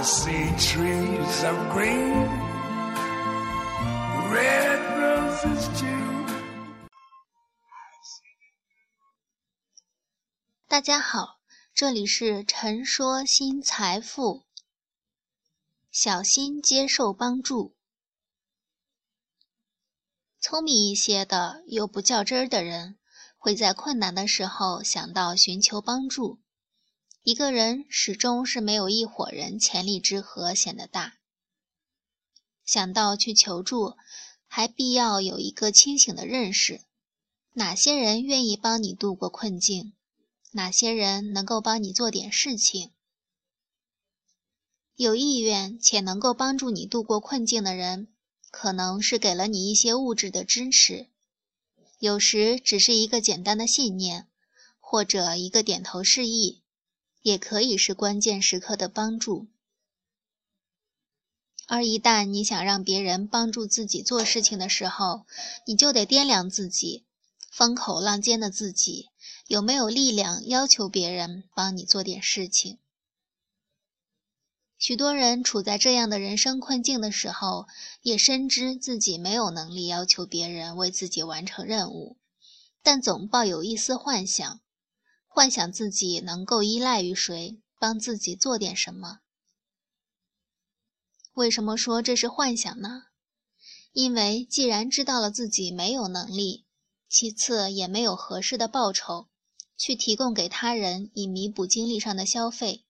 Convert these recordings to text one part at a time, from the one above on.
See trees of green, red roses too. 大家好，这里是陈说新财富。小心接受帮助。聪明一些的又不较真儿的人，会在困难的时候想到寻求帮助。一个人始终是没有一伙人潜力之和显得大。想到去求助，还必要有一个清醒的认识：哪些人愿意帮你度过困境？哪些人能够帮你做点事情？有意愿且能够帮助你度过困境的人，可能是给了你一些物质的支持，有时只是一个简单的信念，或者一个点头示意，也可以是关键时刻的帮助。而一旦你想让别人帮助自己做事情的时候，你就得掂量自己，风口浪尖的自己。有没有力量要求别人帮你做点事情？许多人处在这样的人生困境的时候，也深知自己没有能力要求别人为自己完成任务，但总抱有一丝幻想，幻想自己能够依赖于谁帮自己做点什么。为什么说这是幻想呢？因为既然知道了自己没有能力，其次也没有合适的报酬。去提供给他人以弥补精力上的消费，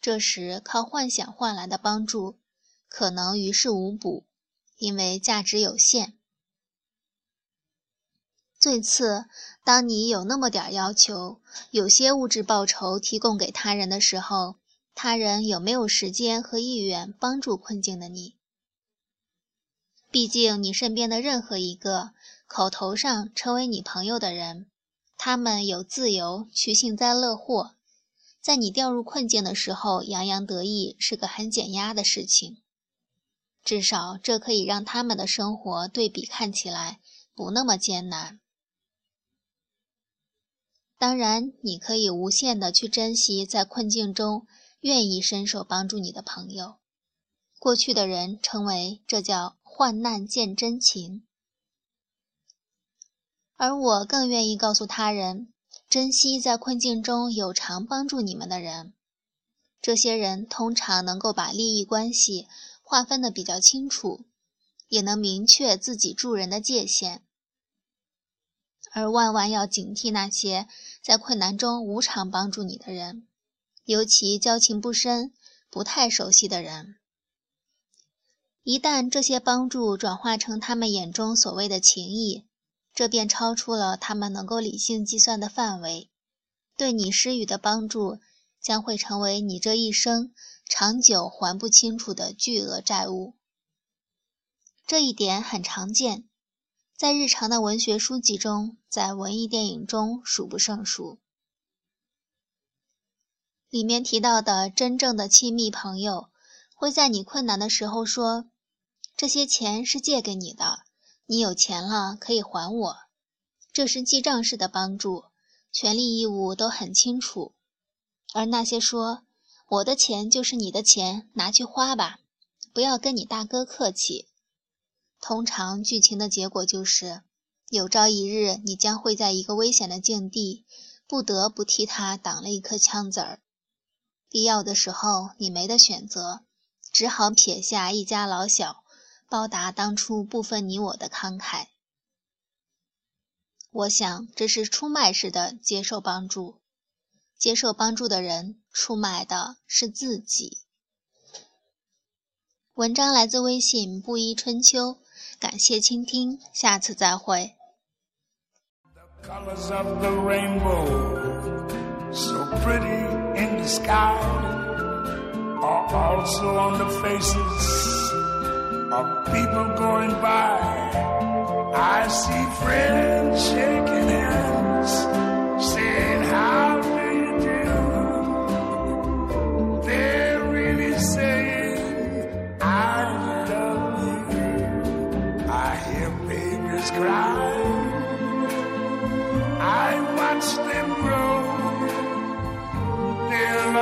这时靠幻想换来的帮助可能于事无补，因为价值有限。最次，当你有那么点要求，有些物质报酬提供给他人的时候，他人有没有时间和意愿帮助困境的你？毕竟，你身边的任何一个口头上成为你朋友的人。他们有自由去幸灾乐祸，在你掉入困境的时候洋洋得意是个很减压的事情，至少这可以让他们的生活对比看起来不那么艰难。当然，你可以无限的去珍惜在困境中愿意伸手帮助你的朋友。过去的人称为这叫患难见真情。而我更愿意告诉他人，珍惜在困境中有偿帮助你们的人。这些人通常能够把利益关系划分的比较清楚，也能明确自己助人的界限。而万万要警惕那些在困难中无偿帮助你的人，尤其交情不深、不太熟悉的人。一旦这些帮助转化成他们眼中所谓的情谊，这便超出了他们能够理性计算的范围，对你施予的帮助将会成为你这一生长久还不清楚的巨额债务。这一点很常见，在日常的文学书籍中，在文艺电影中数不胜数。里面提到的真正的亲密朋友，会在你困难的时候说：“这些钱是借给你的。”你有钱了可以还我，这是记账式的帮助，权利义务都很清楚。而那些说我的钱就是你的钱，拿去花吧，不要跟你大哥客气。通常剧情的结果就是，有朝一日你将会在一个危险的境地，不得不替他挡了一颗枪子儿。必要的时候你没得选择，只好撇下一家老小。报答当初不分你我的慷慨，我想这是出卖式的接受帮助。接受帮助的人出卖的是自己。文章来自微信布衣春秋，感谢倾听，下次再会。of people going by. I see friends shaking